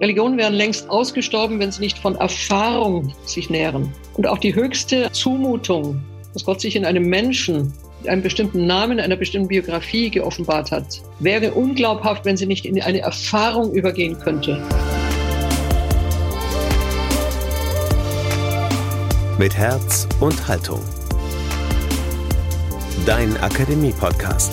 Religionen wären längst ausgestorben, wenn sie nicht von Erfahrung sich nähren. Und auch die höchste Zumutung, dass Gott sich in einem Menschen einem bestimmten Namen, einer bestimmten Biografie geoffenbart hat, wäre unglaubhaft, wenn sie nicht in eine Erfahrung übergehen könnte. Mit Herz und Haltung. Dein Akademie-Podcast.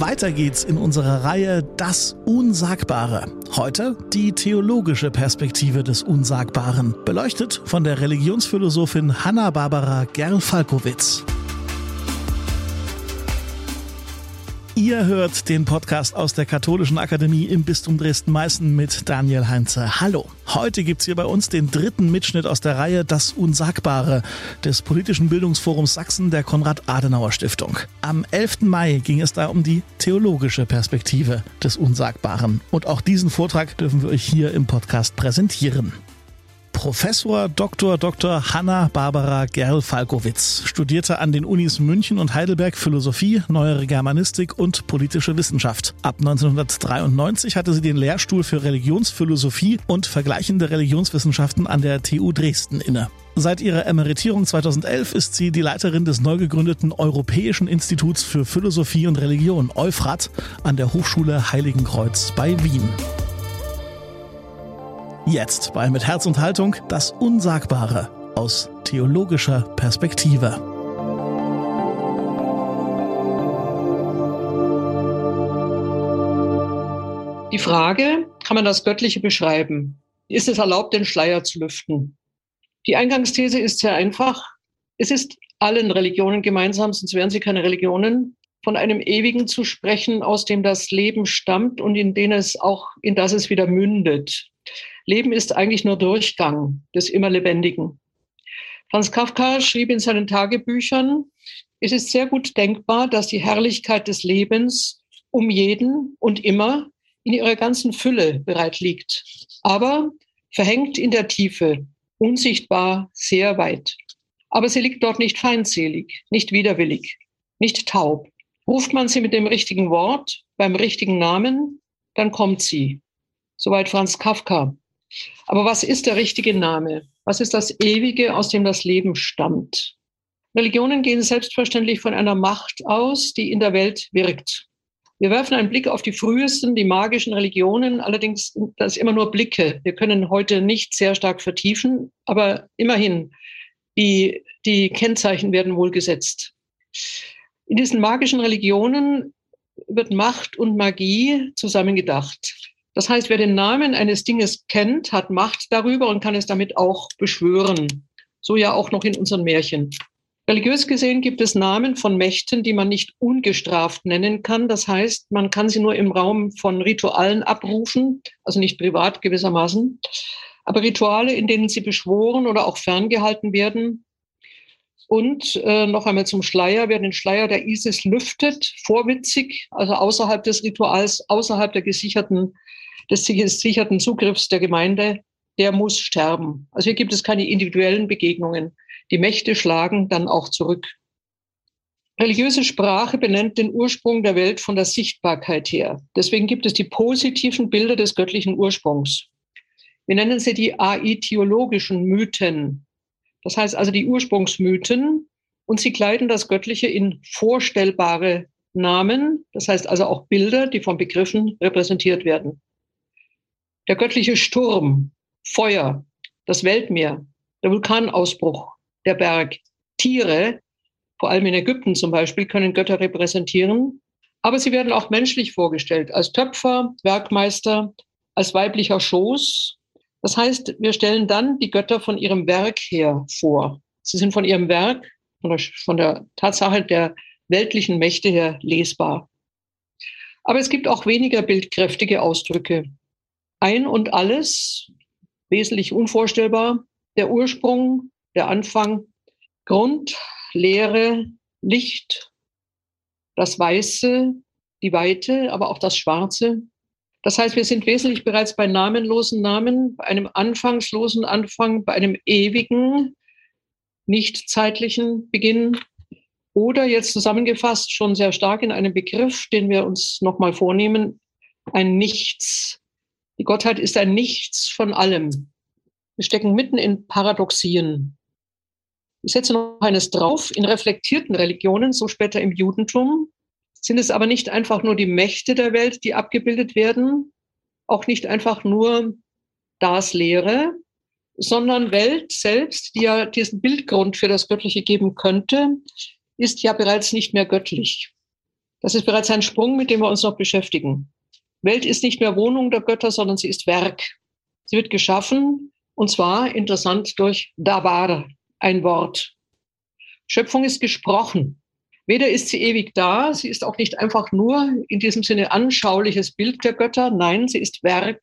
Weiter geht's in unserer Reihe Das Unsagbare. Heute die theologische Perspektive des Unsagbaren, beleuchtet von der Religionsphilosophin Hanna-Barbara Gerl-Falkowitz. Ihr hört den Podcast aus der Katholischen Akademie im Bistum Dresden-Meißen mit Daniel Heinze. Hallo. Heute gibt's hier bei uns den dritten Mitschnitt aus der Reihe Das Unsagbare des politischen Bildungsforums Sachsen der Konrad-Adenauer-Stiftung. Am 11. Mai ging es da um die theologische Perspektive des Unsagbaren. Und auch diesen Vortrag dürfen wir euch hier im Podcast präsentieren. Professor Dr. Dr. Hanna Barbara Gerl-Falkowitz studierte an den Unis München und Heidelberg Philosophie, Neuere Germanistik und politische Wissenschaft. Ab 1993 hatte sie den Lehrstuhl für Religionsphilosophie und vergleichende Religionswissenschaften an der TU Dresden inne. Seit ihrer Emeritierung 2011 ist sie die Leiterin des neu gegründeten Europäischen Instituts für Philosophie und Religion, Euphrat, an der Hochschule Heiligenkreuz bei Wien. Jetzt bei Mit Herz und Haltung das Unsagbare aus theologischer Perspektive. Die Frage, kann man das Göttliche beschreiben? Ist es erlaubt, den Schleier zu lüften? Die Eingangsthese ist sehr einfach. Es ist allen Religionen gemeinsam, sonst wären sie keine Religionen, von einem Ewigen zu sprechen, aus dem das Leben stammt und in den es auch, in das es wieder mündet. Leben ist eigentlich nur Durchgang des immer Lebendigen. Franz Kafka schrieb in seinen Tagebüchern, es ist sehr gut denkbar, dass die Herrlichkeit des Lebens um jeden und immer in ihrer ganzen Fülle bereit liegt, aber verhängt in der Tiefe, unsichtbar sehr weit. Aber sie liegt dort nicht feindselig, nicht widerwillig, nicht taub. Ruft man sie mit dem richtigen Wort, beim richtigen Namen, dann kommt sie. Soweit Franz Kafka. Aber was ist der richtige Name? Was ist das Ewige, aus dem das Leben stammt? Religionen gehen selbstverständlich von einer Macht aus, die in der Welt wirkt. Wir werfen einen Blick auf die frühesten, die magischen Religionen. Allerdings, das immer nur Blicke. Wir können heute nicht sehr stark vertiefen, aber immerhin, die, die Kennzeichen werden wohl gesetzt. In diesen magischen Religionen wird Macht und Magie zusammengedacht. Das heißt, wer den Namen eines Dinges kennt, hat Macht darüber und kann es damit auch beschwören. So ja auch noch in unseren Märchen. Religiös gesehen gibt es Namen von Mächten, die man nicht ungestraft nennen kann. Das heißt, man kann sie nur im Raum von Ritualen abrufen, also nicht privat gewissermaßen. Aber Rituale, in denen sie beschworen oder auch ferngehalten werden. Und äh, noch einmal zum Schleier. Wer den Schleier der ISIS lüftet, vorwitzig, also außerhalb des Rituals, außerhalb der gesicherten des sicherten Zugriffs der Gemeinde, der muss sterben. Also hier gibt es keine individuellen Begegnungen. Die Mächte schlagen dann auch zurück. Religiöse Sprache benennt den Ursprung der Welt von der Sichtbarkeit her. Deswegen gibt es die positiven Bilder des göttlichen Ursprungs. Wir nennen sie die aitiologischen Mythen. Das heißt also die Ursprungsmythen. Und sie kleiden das Göttliche in vorstellbare Namen. Das heißt also auch Bilder, die von Begriffen repräsentiert werden. Der göttliche Sturm, Feuer, das Weltmeer, der Vulkanausbruch, der Berg, Tiere, vor allem in Ägypten zum Beispiel, können Götter repräsentieren. Aber sie werden auch menschlich vorgestellt, als Töpfer, Werkmeister, als weiblicher Schoß. Das heißt, wir stellen dann die Götter von ihrem Werk her vor. Sie sind von ihrem Werk, von der Tatsache der weltlichen Mächte her lesbar. Aber es gibt auch weniger bildkräftige Ausdrücke ein und alles, wesentlich unvorstellbar, der Ursprung, der Anfang, Grund, Leere, Licht, das Weiße, die Weite, aber auch das Schwarze. Das heißt, wir sind wesentlich bereits bei namenlosen Namen, bei einem anfangslosen Anfang, bei einem ewigen, nicht zeitlichen Beginn. Oder jetzt zusammengefasst schon sehr stark in einem Begriff, den wir uns nochmal vornehmen, ein Nichts. Die Gottheit ist ein Nichts von allem. Wir stecken mitten in Paradoxien. Ich setze noch eines drauf. In reflektierten Religionen, so später im Judentum, sind es aber nicht einfach nur die Mächte der Welt, die abgebildet werden, auch nicht einfach nur das Lehre, sondern Welt selbst, die ja diesen Bildgrund für das Göttliche geben könnte, ist ja bereits nicht mehr göttlich. Das ist bereits ein Sprung, mit dem wir uns noch beschäftigen. Welt ist nicht mehr Wohnung der Götter, sondern sie ist Werk. Sie wird geschaffen, und zwar interessant durch Dabar, ein Wort. Schöpfung ist gesprochen. Weder ist sie ewig da, sie ist auch nicht einfach nur in diesem Sinne anschauliches Bild der Götter. Nein, sie ist Werk.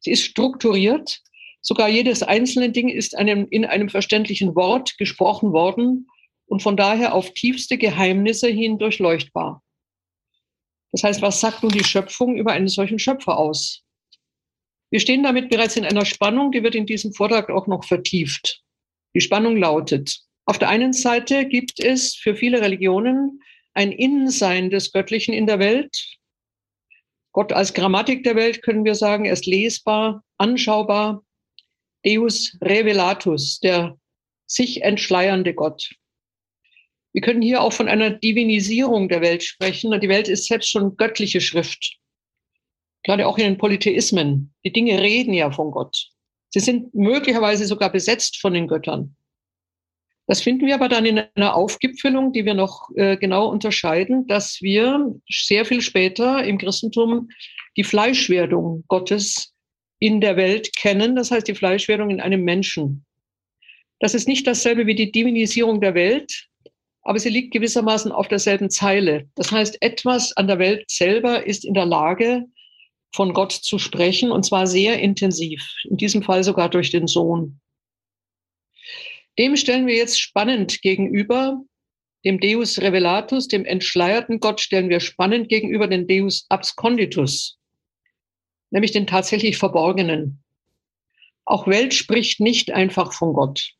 Sie ist strukturiert. Sogar jedes einzelne Ding ist einem, in einem verständlichen Wort gesprochen worden und von daher auf tiefste Geheimnisse hin durchleuchtbar. Das heißt, was sagt nun die Schöpfung über einen solchen Schöpfer aus? Wir stehen damit bereits in einer Spannung, die wird in diesem Vortrag auch noch vertieft. Die Spannung lautet, auf der einen Seite gibt es für viele Religionen ein Innensein des Göttlichen in der Welt. Gott als Grammatik der Welt können wir sagen, er ist lesbar, anschaubar. Deus revelatus, der sich entschleiernde Gott. Wir können hier auch von einer Divinisierung der Welt sprechen. Die Welt ist selbst schon göttliche Schrift. Gerade auch in den Polytheismen. Die Dinge reden ja von Gott. Sie sind möglicherweise sogar besetzt von den Göttern. Das finden wir aber dann in einer Aufgipfelung, die wir noch äh, genau unterscheiden, dass wir sehr viel später im Christentum die Fleischwerdung Gottes in der Welt kennen. Das heißt, die Fleischwerdung in einem Menschen. Das ist nicht dasselbe wie die Divinisierung der Welt, aber sie liegt gewissermaßen auf derselben Zeile. Das heißt, etwas an der Welt selber ist in der Lage, von Gott zu sprechen, und zwar sehr intensiv, in diesem Fall sogar durch den Sohn. Dem stellen wir jetzt spannend gegenüber, dem Deus Revelatus, dem entschleierten Gott, stellen wir spannend gegenüber den Deus Absconditus, nämlich den tatsächlich Verborgenen. Auch Welt spricht nicht einfach von Gott.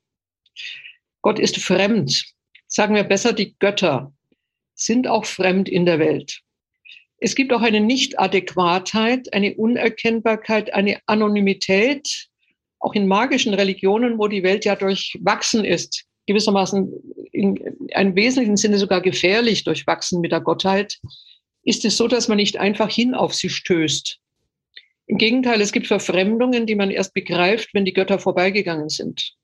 Gott ist fremd sagen wir besser, die Götter sind auch fremd in der Welt. Es gibt auch eine Nichtadäquatheit, eine Unerkennbarkeit, eine Anonymität, auch in magischen Religionen, wo die Welt ja durchwachsen ist, gewissermaßen in einem wesentlichen Sinne sogar gefährlich durchwachsen mit der Gottheit, ist es so, dass man nicht einfach hin auf sie stößt. Im Gegenteil, es gibt Verfremdungen, die man erst begreift, wenn die Götter vorbeigegangen sind.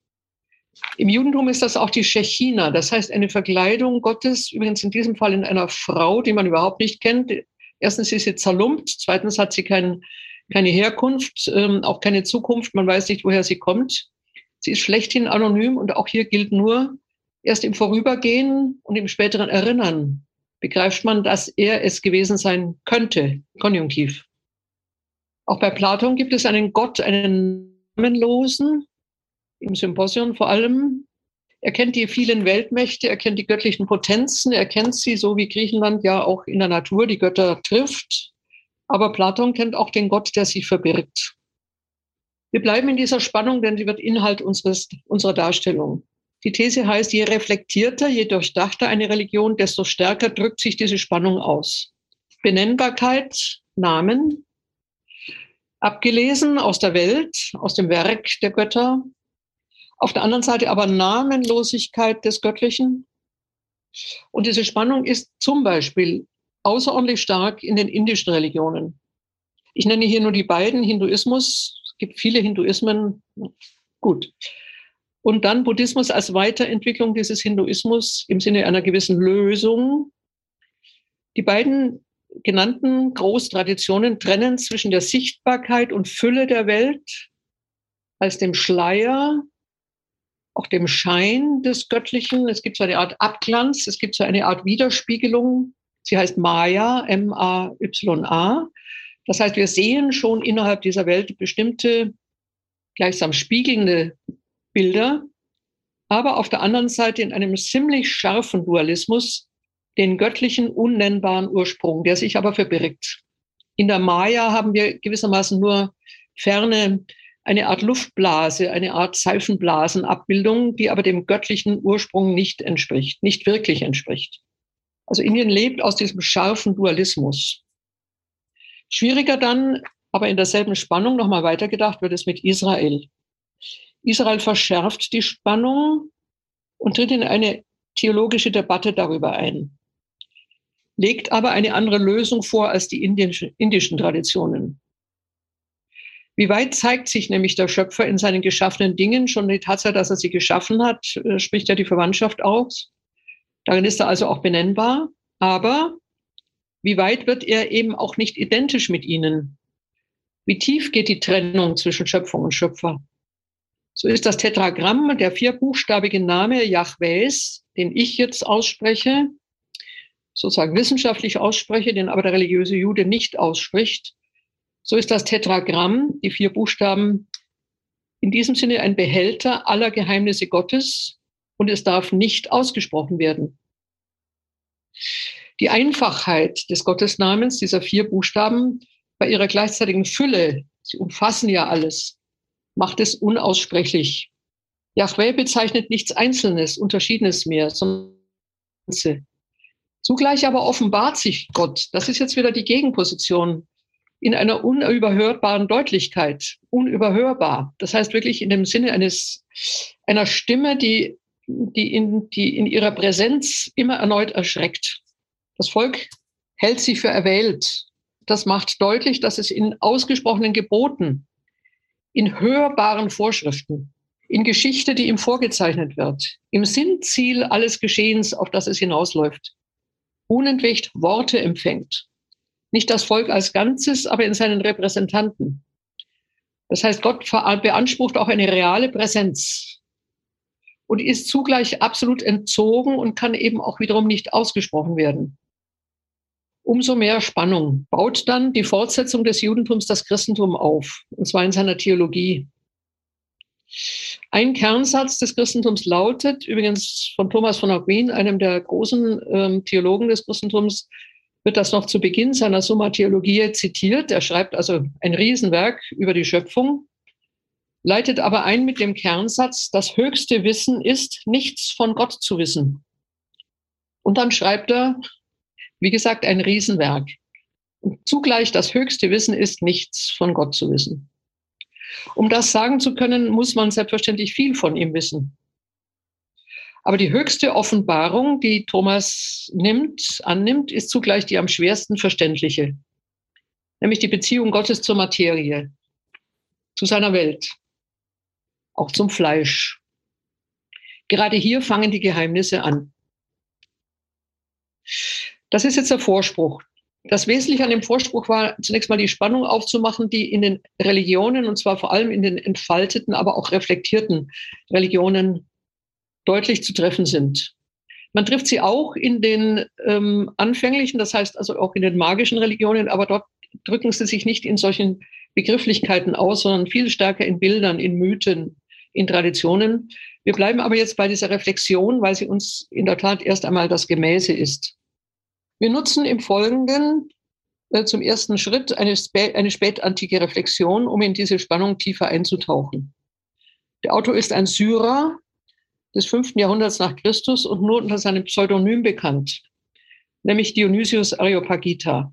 Im Judentum ist das auch die Shechina, das heißt eine Verkleidung Gottes, übrigens in diesem Fall in einer Frau, die man überhaupt nicht kennt. Erstens ist sie zerlumpt, zweitens hat sie kein, keine Herkunft, ähm, auch keine Zukunft, man weiß nicht, woher sie kommt. Sie ist schlechthin anonym und auch hier gilt nur, erst im Vorübergehen und im späteren Erinnern begreift man, dass er es gewesen sein könnte, konjunktiv. Auch bei Platon gibt es einen Gott, einen namenlosen, im Symposion vor allem. Er kennt die vielen Weltmächte, er kennt die göttlichen Potenzen, er kennt sie, so wie Griechenland ja auch in der Natur die Götter trifft. Aber Platon kennt auch den Gott, der sich verbirgt. Wir bleiben in dieser Spannung, denn sie wird Inhalt unseres, unserer Darstellung. Die These heißt, je reflektierter, je durchdachter eine Religion, desto stärker drückt sich diese Spannung aus. Benennbarkeit, Namen, abgelesen aus der Welt, aus dem Werk der Götter, auf der anderen Seite aber Namenlosigkeit des Göttlichen. Und diese Spannung ist zum Beispiel außerordentlich stark in den indischen Religionen. Ich nenne hier nur die beiden, Hinduismus. Es gibt viele Hinduismen. Gut. Und dann Buddhismus als Weiterentwicklung dieses Hinduismus im Sinne einer gewissen Lösung. Die beiden genannten Großtraditionen trennen zwischen der Sichtbarkeit und Fülle der Welt als dem Schleier auch dem Schein des Göttlichen. Es gibt so eine Art Abglanz, es gibt so eine Art Widerspiegelung. Sie heißt Maya, M-A-Y-A. Das heißt, wir sehen schon innerhalb dieser Welt bestimmte gleichsam spiegelnde Bilder, aber auf der anderen Seite in einem ziemlich scharfen Dualismus den göttlichen unnennbaren Ursprung, der sich aber verbirgt. In der Maya haben wir gewissermaßen nur ferne eine Art Luftblase, eine Art Seifenblasenabbildung, die aber dem göttlichen Ursprung nicht entspricht, nicht wirklich entspricht. Also Indien lebt aus diesem scharfen Dualismus. Schwieriger dann, aber in derselben Spannung nochmal weitergedacht wird es mit Israel. Israel verschärft die Spannung und tritt in eine theologische Debatte darüber ein, legt aber eine andere Lösung vor als die indischen, Traditionen. Wie weit zeigt sich nämlich der Schöpfer in seinen geschaffenen Dingen? Schon die Tatsache, dass er sie geschaffen hat, äh, spricht ja die Verwandtschaft aus. Darin ist er also auch benennbar. Aber wie weit wird er eben auch nicht identisch mit ihnen? Wie tief geht die Trennung zwischen Schöpfung und Schöpfer? So ist das Tetragramm, der vierbuchstabige Name Yahwehs, den ich jetzt ausspreche, sozusagen wissenschaftlich ausspreche, den aber der religiöse Jude nicht ausspricht. So ist das Tetragramm, die vier Buchstaben, in diesem Sinne ein Behälter aller Geheimnisse Gottes und es darf nicht ausgesprochen werden. Die Einfachheit des Gottesnamens, dieser vier Buchstaben, bei ihrer gleichzeitigen Fülle, sie umfassen ja alles, macht es unaussprechlich. Yahweh bezeichnet nichts Einzelnes, Unterschiedenes mehr, sondern Zugleich aber offenbart sich Gott. Das ist jetzt wieder die Gegenposition in einer unüberhörbaren Deutlichkeit, unüberhörbar. Das heißt wirklich in dem Sinne eines, einer Stimme, die, die, in, die in ihrer Präsenz immer erneut erschreckt. Das Volk hält sie für erwählt. Das macht deutlich, dass es in ausgesprochenen Geboten in hörbaren Vorschriften, in Geschichte, die ihm vorgezeichnet wird, im Sinnziel alles Geschehens, auf das es hinausläuft, unentwegt Worte empfängt. Nicht das Volk als Ganzes, aber in seinen Repräsentanten. Das heißt, Gott beansprucht auch eine reale Präsenz und ist zugleich absolut entzogen und kann eben auch wiederum nicht ausgesprochen werden umso mehr Spannung baut dann die Fortsetzung des Judentums das Christentum auf, und zwar in seiner Theologie. Ein Kernsatz des Christentums lautet, übrigens von Thomas von Aquin, einem der großen ähm, Theologen des Christentums, wird das noch zu Beginn seiner Summa Theologiae zitiert. Er schreibt also ein Riesenwerk über die Schöpfung, leitet aber ein mit dem Kernsatz, das höchste Wissen ist, nichts von Gott zu wissen. Und dann schreibt er, wie gesagt, ein Riesenwerk. Und zugleich das höchste Wissen ist, nichts von Gott zu wissen. Um das sagen zu können, muss man selbstverständlich viel von ihm wissen. Aber die höchste Offenbarung, die Thomas nimmt, annimmt, ist zugleich die am schwersten verständliche, nämlich die Beziehung Gottes zur Materie, zu seiner Welt, auch zum Fleisch. Gerade hier fangen die Geheimnisse an. Das ist jetzt der Vorspruch. Das Wesentliche an dem Vorspruch war zunächst mal die Spannung aufzumachen, die in den Religionen, und zwar vor allem in den entfalteten, aber auch reflektierten Religionen deutlich zu treffen sind. Man trifft sie auch in den ähm, anfänglichen, das heißt also auch in den magischen Religionen, aber dort drücken sie sich nicht in solchen Begrifflichkeiten aus, sondern viel stärker in Bildern, in Mythen, in Traditionen. Wir bleiben aber jetzt bei dieser Reflexion, weil sie uns in der Tat erst einmal das Gemäße ist. Wir nutzen im Folgenden äh, zum ersten Schritt eine, spä eine spätantike Reflexion, um in diese Spannung tiefer einzutauchen. Der Autor ist ein Syrer des fünften Jahrhunderts nach Christus und nur unter seinem Pseudonym bekannt, nämlich Dionysius Areopagita.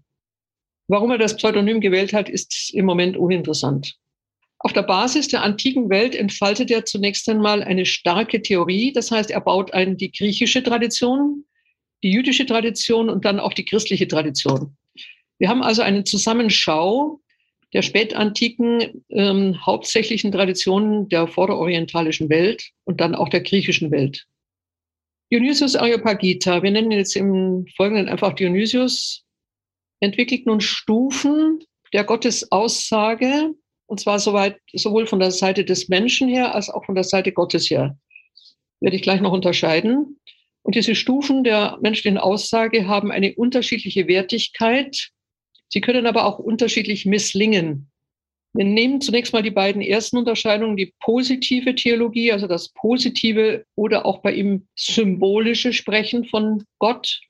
Warum er das Pseudonym gewählt hat, ist im Moment uninteressant. Auf der Basis der antiken Welt entfaltet er zunächst einmal eine starke Theorie. Das heißt, er baut ein, die griechische Tradition die jüdische Tradition und dann auch die christliche Tradition. Wir haben also eine Zusammenschau der spätantiken ähm, hauptsächlichen Traditionen der vorderorientalischen Welt und dann auch der griechischen Welt. Dionysius Areopagita, wir nennen ihn jetzt im Folgenden einfach Dionysius, entwickelt nun Stufen der Gottesaussage, und zwar soweit, sowohl von der Seite des Menschen her als auch von der Seite Gottes her. Werde ich gleich noch unterscheiden. Und diese Stufen der menschlichen Aussage haben eine unterschiedliche Wertigkeit. Sie können aber auch unterschiedlich misslingen. Wir nehmen zunächst mal die beiden ersten Unterscheidungen, die positive Theologie, also das positive oder auch bei ihm symbolische Sprechen von Gott.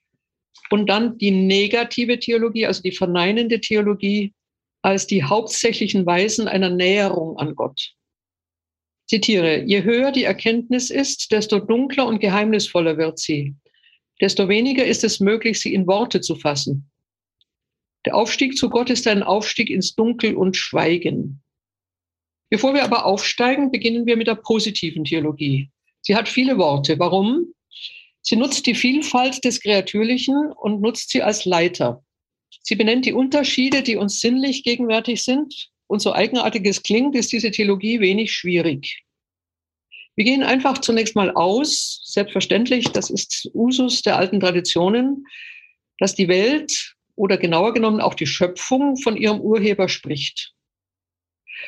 Und dann die negative Theologie, also die verneinende Theologie, als die hauptsächlichen Weisen einer Näherung an Gott. Zitiere, je höher die Erkenntnis ist, desto dunkler und geheimnisvoller wird sie, desto weniger ist es möglich, sie in Worte zu fassen. Der Aufstieg zu Gott ist ein Aufstieg ins Dunkel und Schweigen. Bevor wir aber aufsteigen, beginnen wir mit der positiven Theologie. Sie hat viele Worte. Warum? Sie nutzt die Vielfalt des Kreatürlichen und nutzt sie als Leiter. Sie benennt die Unterschiede, die uns sinnlich gegenwärtig sind. Und so eigenartig es klingt, ist diese Theologie wenig schwierig. Wir gehen einfach zunächst mal aus, selbstverständlich, das ist Usus der alten Traditionen, dass die Welt oder genauer genommen auch die Schöpfung von ihrem Urheber spricht.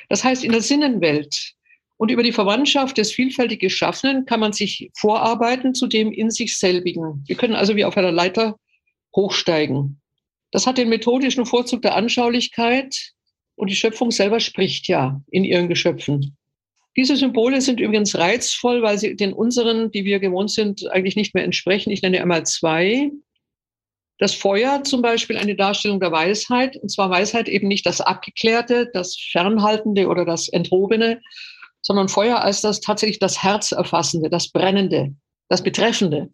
Das heißt, in der Sinnenwelt und über die Verwandtschaft des vielfältig Geschaffenen kann man sich vorarbeiten zu dem in sich selbigen. Wir können also wie auf einer Leiter hochsteigen. Das hat den methodischen Vorzug der Anschaulichkeit und die Schöpfung selber spricht ja in ihren Geschöpfen. Diese Symbole sind übrigens reizvoll, weil sie den unseren, die wir gewohnt sind, eigentlich nicht mehr entsprechen. Ich nenne einmal zwei. Das Feuer zum Beispiel eine Darstellung der Weisheit, und zwar Weisheit eben nicht das Abgeklärte, das Fernhaltende oder das Enthobene, sondern Feuer als das tatsächlich das Herzerfassende, das Brennende, das Betreffende.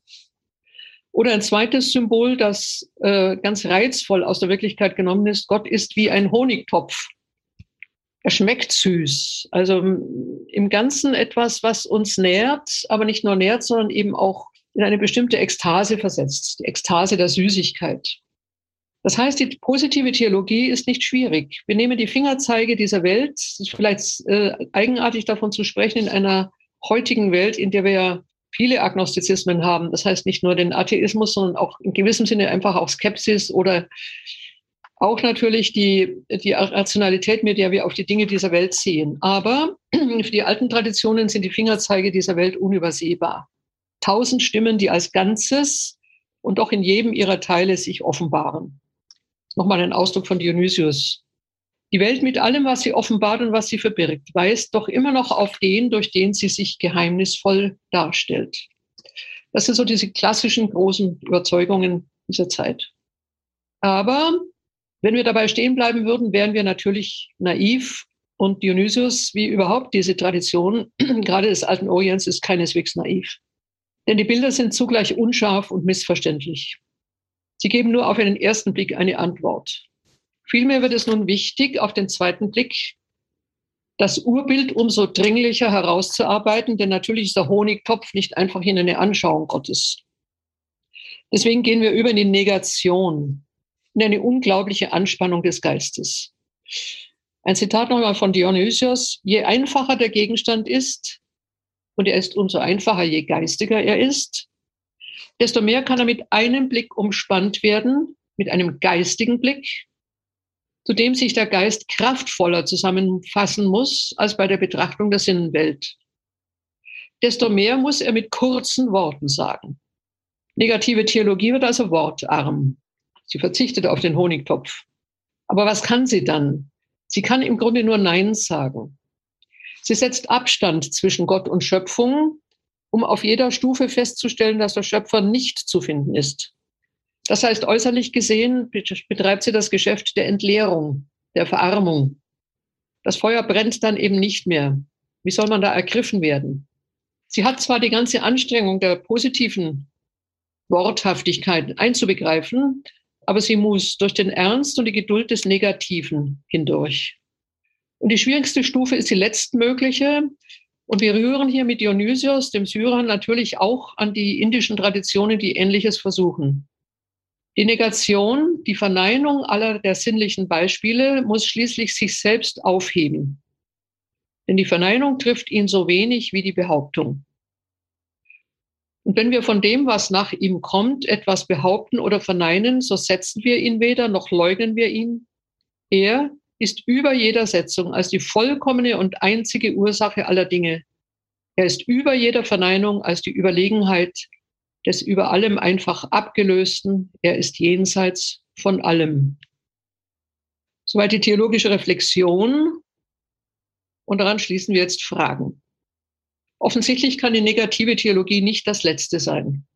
Oder ein zweites Symbol, das äh, ganz reizvoll aus der Wirklichkeit genommen ist, Gott ist wie ein Honigtopf. Er schmeckt süß. Also im Ganzen etwas, was uns nährt, aber nicht nur nährt, sondern eben auch in eine bestimmte Ekstase versetzt, die Ekstase der Süßigkeit. Das heißt, die positive Theologie ist nicht schwierig. Wir nehmen die Fingerzeige dieser Welt, ist vielleicht äh, eigenartig davon zu sprechen, in einer heutigen Welt, in der wir ja viele Agnostizismen haben. Das heißt nicht nur den Atheismus, sondern auch in gewissem Sinne einfach auch Skepsis oder auch natürlich die, die Rationalität, mit der wir auf die Dinge dieser Welt sehen. Aber für die alten Traditionen sind die Fingerzeige dieser Welt unübersehbar tausend Stimmen, die als Ganzes und doch in jedem ihrer Teile sich offenbaren. Nochmal ein Ausdruck von Dionysius. Die Welt mit allem, was sie offenbart und was sie verbirgt, weist doch immer noch auf den, durch den sie sich geheimnisvoll darstellt. Das sind so diese klassischen großen Überzeugungen dieser Zeit. Aber wenn wir dabei stehen bleiben würden, wären wir natürlich naiv und Dionysius, wie überhaupt diese Tradition, gerade des alten Orients, ist keineswegs naiv. Denn die Bilder sind zugleich unscharf und missverständlich. Sie geben nur auf einen ersten Blick eine Antwort. Vielmehr wird es nun wichtig, auf den zweiten Blick das Urbild umso dringlicher herauszuarbeiten, denn natürlich ist der Honigtopf nicht einfach in eine Anschauung Gottes. Deswegen gehen wir über in die Negation, in eine unglaubliche Anspannung des Geistes. Ein Zitat nochmal von Dionysios. Je einfacher der Gegenstand ist, und er ist umso einfacher, je geistiger er ist, desto mehr kann er mit einem Blick umspannt werden, mit einem geistigen Blick, zu dem sich der Geist kraftvoller zusammenfassen muss als bei der Betrachtung der Sinnenwelt. Desto mehr muss er mit kurzen Worten sagen. Negative Theologie wird also wortarm. Sie verzichtet auf den Honigtopf. Aber was kann sie dann? Sie kann im Grunde nur Nein sagen. Sie setzt Abstand zwischen Gott und Schöpfung, um auf jeder Stufe festzustellen, dass der Schöpfer nicht zu finden ist. Das heißt, äußerlich gesehen betreibt sie das Geschäft der Entleerung, der Verarmung. Das Feuer brennt dann eben nicht mehr. Wie soll man da ergriffen werden? Sie hat zwar die ganze Anstrengung der positiven Worthaftigkeit einzubegreifen, aber sie muss durch den Ernst und die Geduld des Negativen hindurch. Und die schwierigste Stufe ist die letztmögliche. Und wir rühren hier mit Dionysios, dem Syrer, natürlich auch an die indischen Traditionen, die Ähnliches versuchen. Die Negation, die Verneinung aller der sinnlichen Beispiele muss schließlich sich selbst aufheben. Denn die Verneinung trifft ihn so wenig wie die Behauptung. Und wenn wir von dem, was nach ihm kommt, etwas behaupten oder verneinen, so setzen wir ihn weder noch leugnen wir ihn. Er, ist über jeder Setzung als die vollkommene und einzige Ursache aller Dinge. Er ist über jeder Verneinung als die Überlegenheit des über allem einfach abgelösten. Er ist jenseits von allem. Soweit die theologische Reflexion. Und daran schließen wir jetzt Fragen. Offensichtlich kann die negative Theologie nicht das Letzte sein.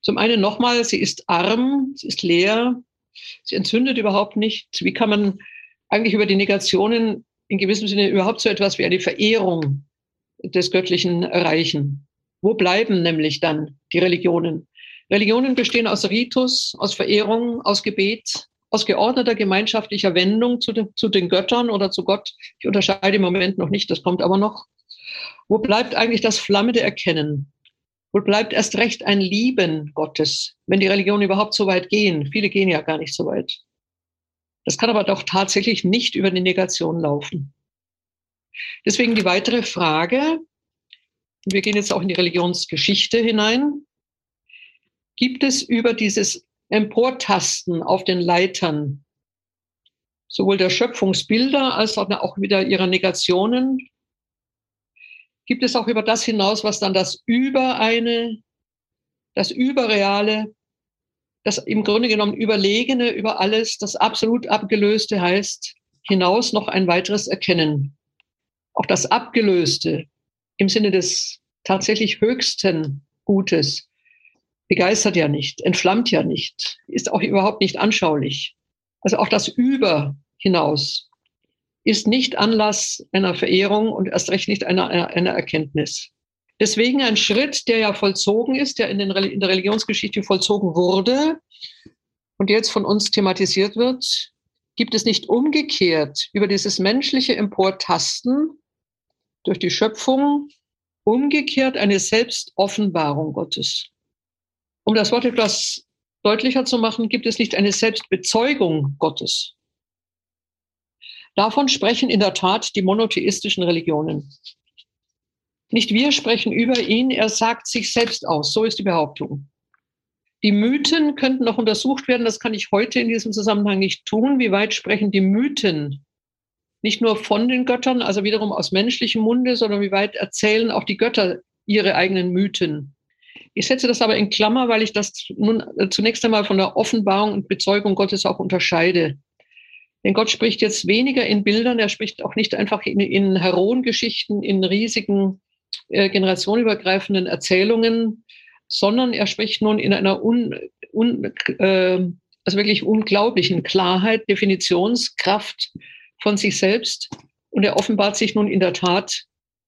Zum einen nochmal, sie ist arm, sie ist leer, sie entzündet überhaupt nicht. Wie kann man eigentlich über die Negationen in gewissem Sinne überhaupt so etwas wie eine Verehrung des Göttlichen erreichen. Wo bleiben nämlich dann die Religionen? Religionen bestehen aus Ritus, aus Verehrung, aus Gebet, aus geordneter gemeinschaftlicher Wendung zu den, zu den Göttern oder zu Gott. Ich unterscheide im Moment noch nicht, das kommt aber noch. Wo bleibt eigentlich das flammende Erkennen? Wo bleibt erst recht ein Lieben Gottes, wenn die Religionen überhaupt so weit gehen? Viele gehen ja gar nicht so weit. Das kann aber doch tatsächlich nicht über die Negation laufen. Deswegen die weitere Frage, wir gehen jetzt auch in die Religionsgeschichte hinein. Gibt es über dieses Emportasten auf den Leitern sowohl der Schöpfungsbilder als auch wieder ihrer Negationen, gibt es auch über das hinaus, was dann das Übereine, das Überreale, das im Grunde genommen Überlegene über alles, das absolut Abgelöste heißt, hinaus noch ein weiteres Erkennen. Auch das Abgelöste im Sinne des tatsächlich höchsten Gutes begeistert ja nicht, entflammt ja nicht, ist auch überhaupt nicht anschaulich. Also auch das Über hinaus ist nicht Anlass einer Verehrung und erst recht nicht einer, einer Erkenntnis. Deswegen ein Schritt, der ja vollzogen ist, der in, den, in der Religionsgeschichte vollzogen wurde und jetzt von uns thematisiert wird, gibt es nicht umgekehrt über dieses menschliche Emportasten durch die Schöpfung umgekehrt eine Selbstoffenbarung Gottes. Um das Wort etwas deutlicher zu machen, gibt es nicht eine Selbstbezeugung Gottes. Davon sprechen in der Tat die monotheistischen Religionen. Nicht wir sprechen über ihn, er sagt sich selbst aus. So ist die Behauptung. Die Mythen könnten noch untersucht werden. Das kann ich heute in diesem Zusammenhang nicht tun. Wie weit sprechen die Mythen nicht nur von den Göttern, also wiederum aus menschlichem Munde, sondern wie weit erzählen auch die Götter ihre eigenen Mythen? Ich setze das aber in Klammer, weil ich das nun zunächst einmal von der Offenbarung und Bezeugung Gottes auch unterscheide. Denn Gott spricht jetzt weniger in Bildern, er spricht auch nicht einfach in, in Heroengeschichten, in riesigen äh, generationenübergreifenden Erzählungen, sondern er spricht nun in einer un, un, äh, also wirklich unglaublichen Klarheit, Definitionskraft von sich selbst. Und er offenbart sich nun in der Tat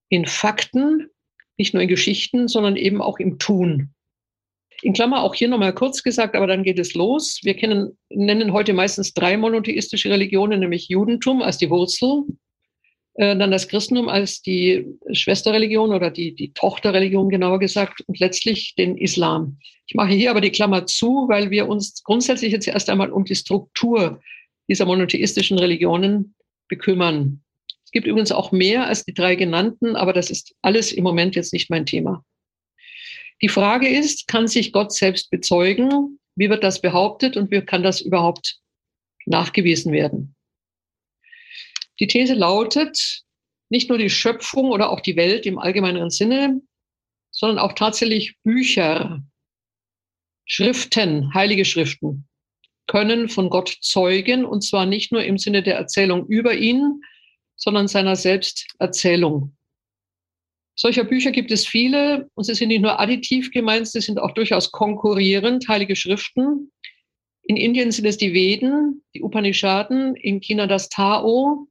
in Fakten, nicht nur in Geschichten, sondern eben auch im Tun. In Klammer auch hier nochmal kurz gesagt, aber dann geht es los. Wir kennen, nennen heute meistens drei monotheistische Religionen, nämlich Judentum als die Wurzel, äh, dann das Christentum als die Schwesterreligion oder die, die Tochterreligion genauer gesagt und letztlich den Islam. Ich mache hier aber die Klammer zu, weil wir uns grundsätzlich jetzt erst einmal um die Struktur dieser monotheistischen Religionen bekümmern. Es gibt übrigens auch mehr als die drei genannten, aber das ist alles im Moment jetzt nicht mein Thema. Die Frage ist, kann sich Gott selbst bezeugen? Wie wird das behauptet und wie kann das überhaupt nachgewiesen werden? Die These lautet, nicht nur die Schöpfung oder auch die Welt im allgemeineren Sinne, sondern auch tatsächlich Bücher, Schriften, heilige Schriften können von Gott zeugen und zwar nicht nur im Sinne der Erzählung über ihn, sondern seiner Selbsterzählung. Solcher Bücher gibt es viele und sie sind nicht nur additiv gemeint, sie sind auch durchaus konkurrierend, heilige Schriften. In Indien sind es die Veden, die Upanishaden, in China das Tao.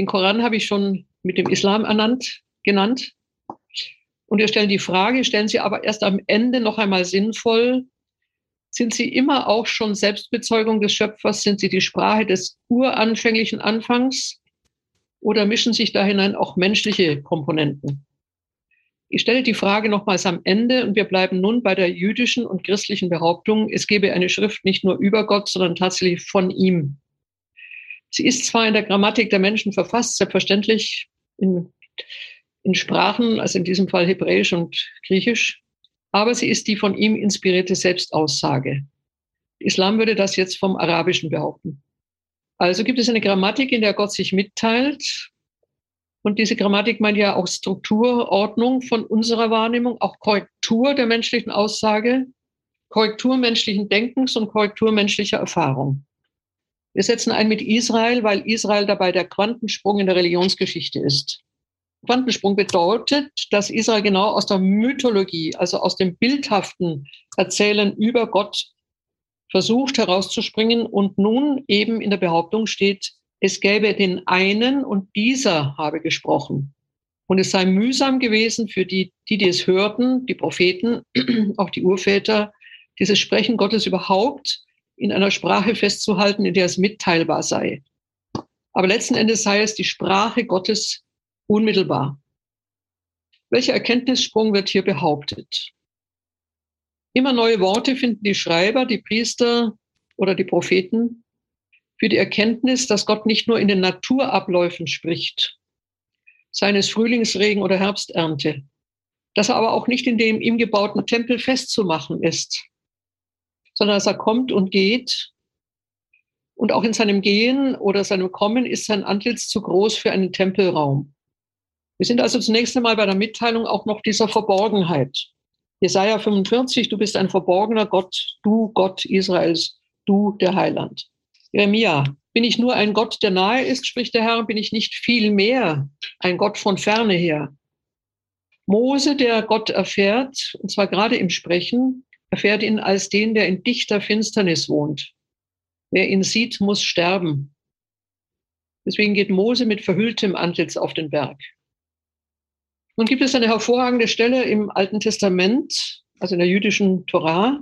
Den Koran habe ich schon mit dem Islam ernannt, genannt. Und wir stellen die Frage, stellen Sie aber erst am Ende noch einmal sinnvoll, sind Sie immer auch schon Selbstbezeugung des Schöpfers? Sind Sie die Sprache des uranfänglichen Anfangs? Oder mischen sich da hinein auch menschliche Komponenten? Ich stelle die Frage nochmals am Ende und wir bleiben nun bei der jüdischen und christlichen Behauptung, es gebe eine Schrift nicht nur über Gott, sondern tatsächlich von ihm. Sie ist zwar in der Grammatik der Menschen verfasst, selbstverständlich in, in Sprachen, also in diesem Fall Hebräisch und Griechisch, aber sie ist die von ihm inspirierte Selbstaussage. Islam würde das jetzt vom Arabischen behaupten. Also gibt es eine Grammatik, in der Gott sich mitteilt, und diese Grammatik meint ja auch Struktur, Ordnung von unserer Wahrnehmung, auch Korrektur der menschlichen Aussage, Korrektur menschlichen Denkens und Korrektur menschlicher Erfahrung. Wir setzen ein mit Israel, weil Israel dabei der Quantensprung in der Religionsgeschichte ist. Quantensprung bedeutet, dass Israel genau aus der Mythologie, also aus dem bildhaften Erzählen über Gott versucht herauszuspringen und nun eben in der Behauptung steht, es gäbe den einen und dieser habe gesprochen. Und es sei mühsam gewesen für die, die, die es hörten, die Propheten, auch die Urväter, dieses Sprechen Gottes überhaupt in einer Sprache festzuhalten, in der es mitteilbar sei. Aber letzten Endes sei es die Sprache Gottes unmittelbar. Welcher Erkenntnissprung wird hier behauptet? Immer neue Worte finden die Schreiber, die Priester oder die Propheten für die Erkenntnis, dass Gott nicht nur in den Naturabläufen spricht, seines Frühlingsregen oder Herbsternte, dass er aber auch nicht in dem ihm gebauten Tempel festzumachen ist, sondern dass er kommt und geht. Und auch in seinem Gehen oder seinem Kommen ist sein Antlitz zu groß für einen Tempelraum. Wir sind also zunächst einmal bei der Mitteilung auch noch dieser Verborgenheit. Jesaja 45, du bist ein verborgener Gott, du Gott Israels, du der Heiland. Jeremia, bin ich nur ein Gott, der nahe ist, spricht der Herr, bin ich nicht viel mehr ein Gott von ferne her. Mose, der Gott erfährt, und zwar gerade im Sprechen, erfährt ihn als den, der in dichter Finsternis wohnt. Wer ihn sieht, muss sterben. Deswegen geht Mose mit verhülltem Antlitz auf den Berg. Nun gibt es eine hervorragende Stelle im Alten Testament, also in der jüdischen Torah,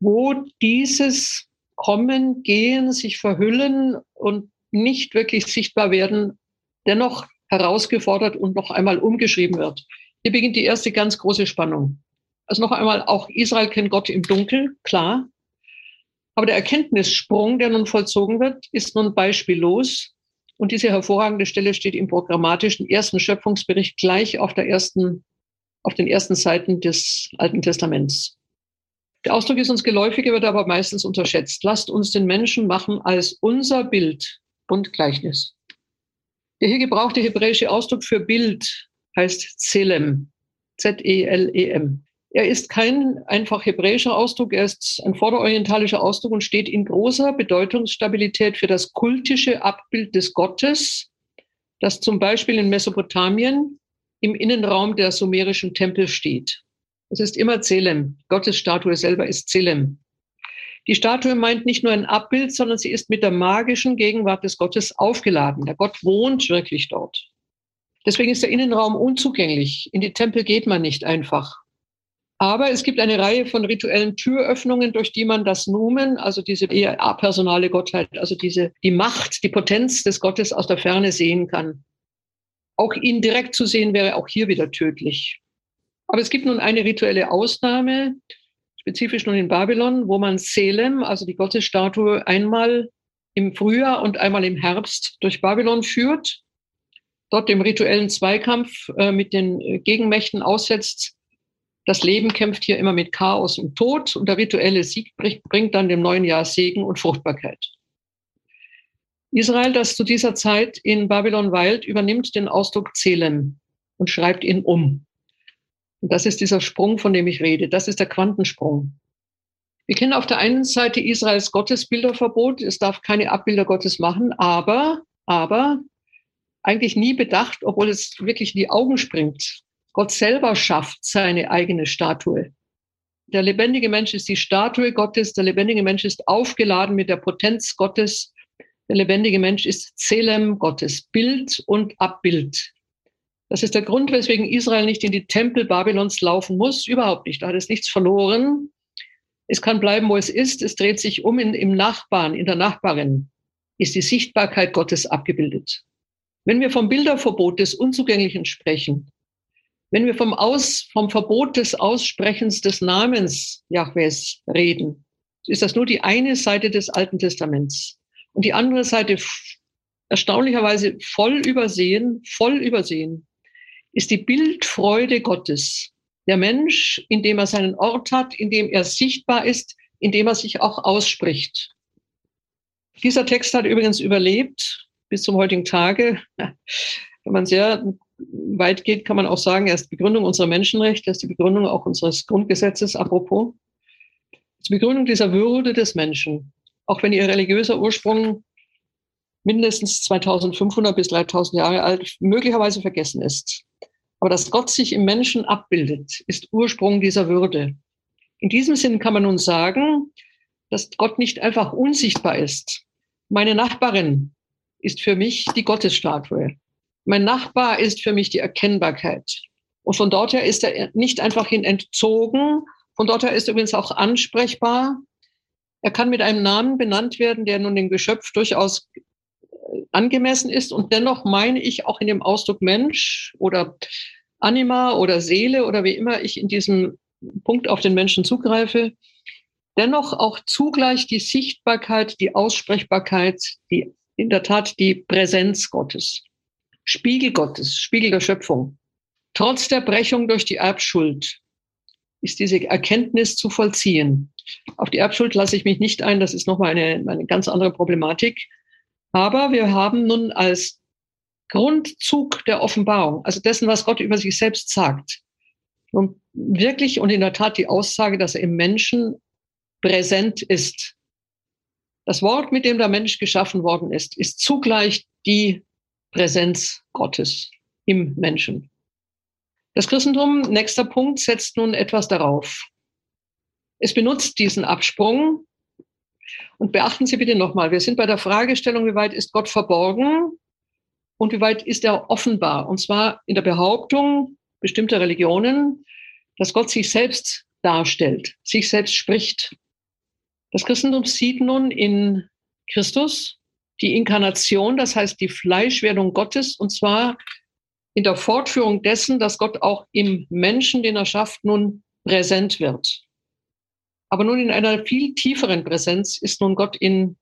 wo dieses Kommen, Gehen, sich verhüllen und nicht wirklich sichtbar werden, dennoch herausgefordert und noch einmal umgeschrieben wird. Hier beginnt die erste ganz große Spannung. Also noch einmal, auch Israel kennt Gott im Dunkel, klar. Aber der Erkenntnissprung, der nun vollzogen wird, ist nun beispiellos. Und diese hervorragende Stelle steht im programmatischen ersten Schöpfungsbericht gleich auf der ersten, auf den ersten Seiten des Alten Testaments. Der Ausdruck ist uns geläufiger, wird aber meistens unterschätzt. Lasst uns den Menschen machen als unser Bild und Gleichnis. Der hier gebrauchte hebräische Ausdruck für Bild heißt Zelem. Z-E-L-E-M. Er ist kein einfach hebräischer Ausdruck, er ist ein vorderorientalischer Ausdruck und steht in großer Bedeutungsstabilität für das kultische Abbild des Gottes, das zum Beispiel in Mesopotamien im Innenraum der sumerischen Tempel steht. Es ist immer Zelem. Gottes Statue selber ist Zelem. Die Statue meint nicht nur ein Abbild, sondern sie ist mit der magischen Gegenwart des Gottes aufgeladen. Der Gott wohnt wirklich dort. Deswegen ist der Innenraum unzugänglich. In die Tempel geht man nicht einfach. Aber es gibt eine Reihe von rituellen Türöffnungen, durch die man das Numen, also diese eher apersonale Gottheit, also diese, die Macht, die Potenz des Gottes aus der Ferne sehen kann. Auch ihn direkt zu sehen wäre auch hier wieder tödlich. Aber es gibt nun eine rituelle Ausnahme, spezifisch nun in Babylon, wo man Selem, also die Gottesstatue, einmal im Frühjahr und einmal im Herbst durch Babylon führt, dort dem rituellen Zweikampf äh, mit den Gegenmächten aussetzt, das Leben kämpft hier immer mit Chaos und Tod und der rituelle Sieg bringt dann dem neuen Jahr Segen und Fruchtbarkeit. Israel, das zu dieser Zeit in Babylon weilt, übernimmt den Ausdruck Zelem und schreibt ihn um. Und das ist dieser Sprung, von dem ich rede. Das ist der Quantensprung. Wir kennen auf der einen Seite Israels Gottesbilderverbot. Es darf keine Abbilder Gottes machen, aber, aber eigentlich nie bedacht, obwohl es wirklich in die Augen springt. Gott selber schafft seine eigene Statue. Der lebendige Mensch ist die Statue Gottes. Der lebendige Mensch ist aufgeladen mit der Potenz Gottes. Der lebendige Mensch ist Zelem Gottes, Bild und Abbild. Das ist der Grund, weswegen Israel nicht in die Tempel Babylons laufen muss. Überhaupt nicht. Da hat es nichts verloren. Es kann bleiben, wo es ist. Es dreht sich um in, im Nachbarn, in der Nachbarin ist die Sichtbarkeit Gottes abgebildet. Wenn wir vom Bilderverbot des Unzugänglichen sprechen, wenn wir vom, Aus, vom Verbot des Aussprechens des Namens Jahwes reden, ist das nur die eine Seite des Alten Testaments. Und die andere Seite erstaunlicherweise voll übersehen, voll übersehen, ist die Bildfreude Gottes. Der Mensch, indem er seinen Ort hat, indem er sichtbar ist, indem er sich auch ausspricht. Dieser Text hat übrigens überlebt bis zum heutigen Tage. Wenn man sehr weit geht, kann man auch sagen, er ist die Begründung unserer Menschenrechte, er ist die Begründung auch unseres Grundgesetzes, apropos. Die Begründung dieser Würde des Menschen, auch wenn ihr religiöser Ursprung mindestens 2500 bis 3000 Jahre alt möglicherweise vergessen ist. Aber dass Gott sich im Menschen abbildet, ist Ursprung dieser Würde. In diesem Sinn kann man nun sagen, dass Gott nicht einfach unsichtbar ist. Meine Nachbarin, ist für mich die Gottesstatue. Mein Nachbar ist für mich die Erkennbarkeit. Und von dort her ist er nicht einfach hin entzogen. Von dort her ist er übrigens auch ansprechbar. Er kann mit einem Namen benannt werden, der nun dem Geschöpf durchaus äh, angemessen ist. Und dennoch meine ich auch in dem Ausdruck Mensch oder Anima oder Seele oder wie immer ich in diesem Punkt auf den Menschen zugreife, dennoch auch zugleich die Sichtbarkeit, die Aussprechbarkeit, die in der Tat die Präsenz Gottes, Spiegel Gottes, Spiegel der Schöpfung. Trotz der Brechung durch die Erbschuld ist diese Erkenntnis zu vollziehen. Auf die Erbschuld lasse ich mich nicht ein, das ist nochmal eine, eine ganz andere Problematik. Aber wir haben nun als Grundzug der Offenbarung, also dessen, was Gott über sich selbst sagt, und wirklich und in der Tat die Aussage, dass er im Menschen präsent ist. Das Wort, mit dem der Mensch geschaffen worden ist, ist zugleich die Präsenz Gottes im Menschen. Das Christentum, nächster Punkt, setzt nun etwas darauf. Es benutzt diesen Absprung. Und beachten Sie bitte nochmal, wir sind bei der Fragestellung, wie weit ist Gott verborgen und wie weit ist er offenbar? Und zwar in der Behauptung bestimmter Religionen, dass Gott sich selbst darstellt, sich selbst spricht. Das Christentum sieht nun in Christus die Inkarnation, das heißt die Fleischwerdung Gottes, und zwar in der Fortführung dessen, dass Gott auch im Menschen, den er schafft, nun präsent wird. Aber nun in einer viel tieferen Präsenz ist nun Gott in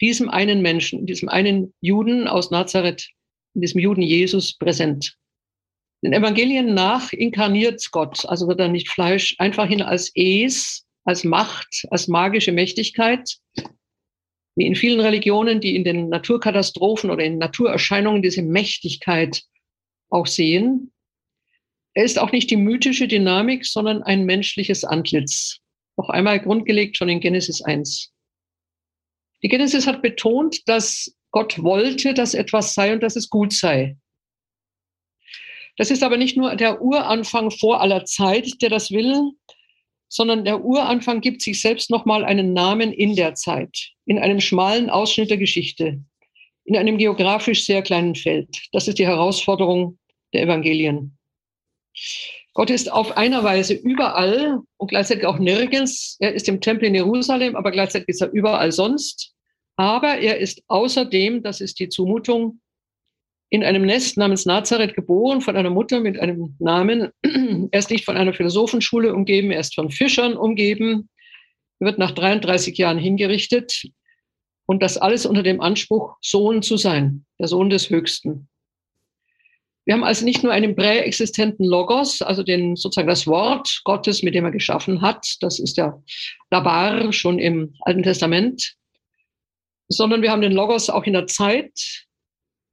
diesem einen Menschen, in diesem einen Juden aus Nazareth, in diesem Juden Jesus präsent. Den Evangelien nach inkarniert Gott, also wird er nicht Fleisch einfach hin als Es, als Macht, als magische Mächtigkeit, wie in vielen Religionen, die in den Naturkatastrophen oder in Naturerscheinungen diese Mächtigkeit auch sehen. Er ist auch nicht die mythische Dynamik, sondern ein menschliches Antlitz. Noch einmal grundgelegt schon in Genesis 1. Die Genesis hat betont, dass Gott wollte, dass etwas sei und dass es gut sei. Das ist aber nicht nur der Uranfang vor aller Zeit, der das will, sondern der Uranfang gibt sich selbst nochmal einen Namen in der Zeit, in einem schmalen Ausschnitt der Geschichte, in einem geografisch sehr kleinen Feld. Das ist die Herausforderung der Evangelien. Gott ist auf einer Weise überall und gleichzeitig auch nirgends. Er ist im Tempel in Jerusalem, aber gleichzeitig ist er überall sonst. Aber er ist außerdem, das ist die Zumutung, in einem Nest namens Nazareth geboren, von einer Mutter mit einem Namen. Er ist nicht von einer Philosophenschule umgeben, er ist von Fischern umgeben, er wird nach 33 Jahren hingerichtet und das alles unter dem Anspruch, Sohn zu sein, der Sohn des Höchsten. Wir haben also nicht nur einen präexistenten Logos, also den, sozusagen das Wort Gottes, mit dem er geschaffen hat, das ist der Labar schon im Alten Testament, sondern wir haben den Logos auch in der Zeit,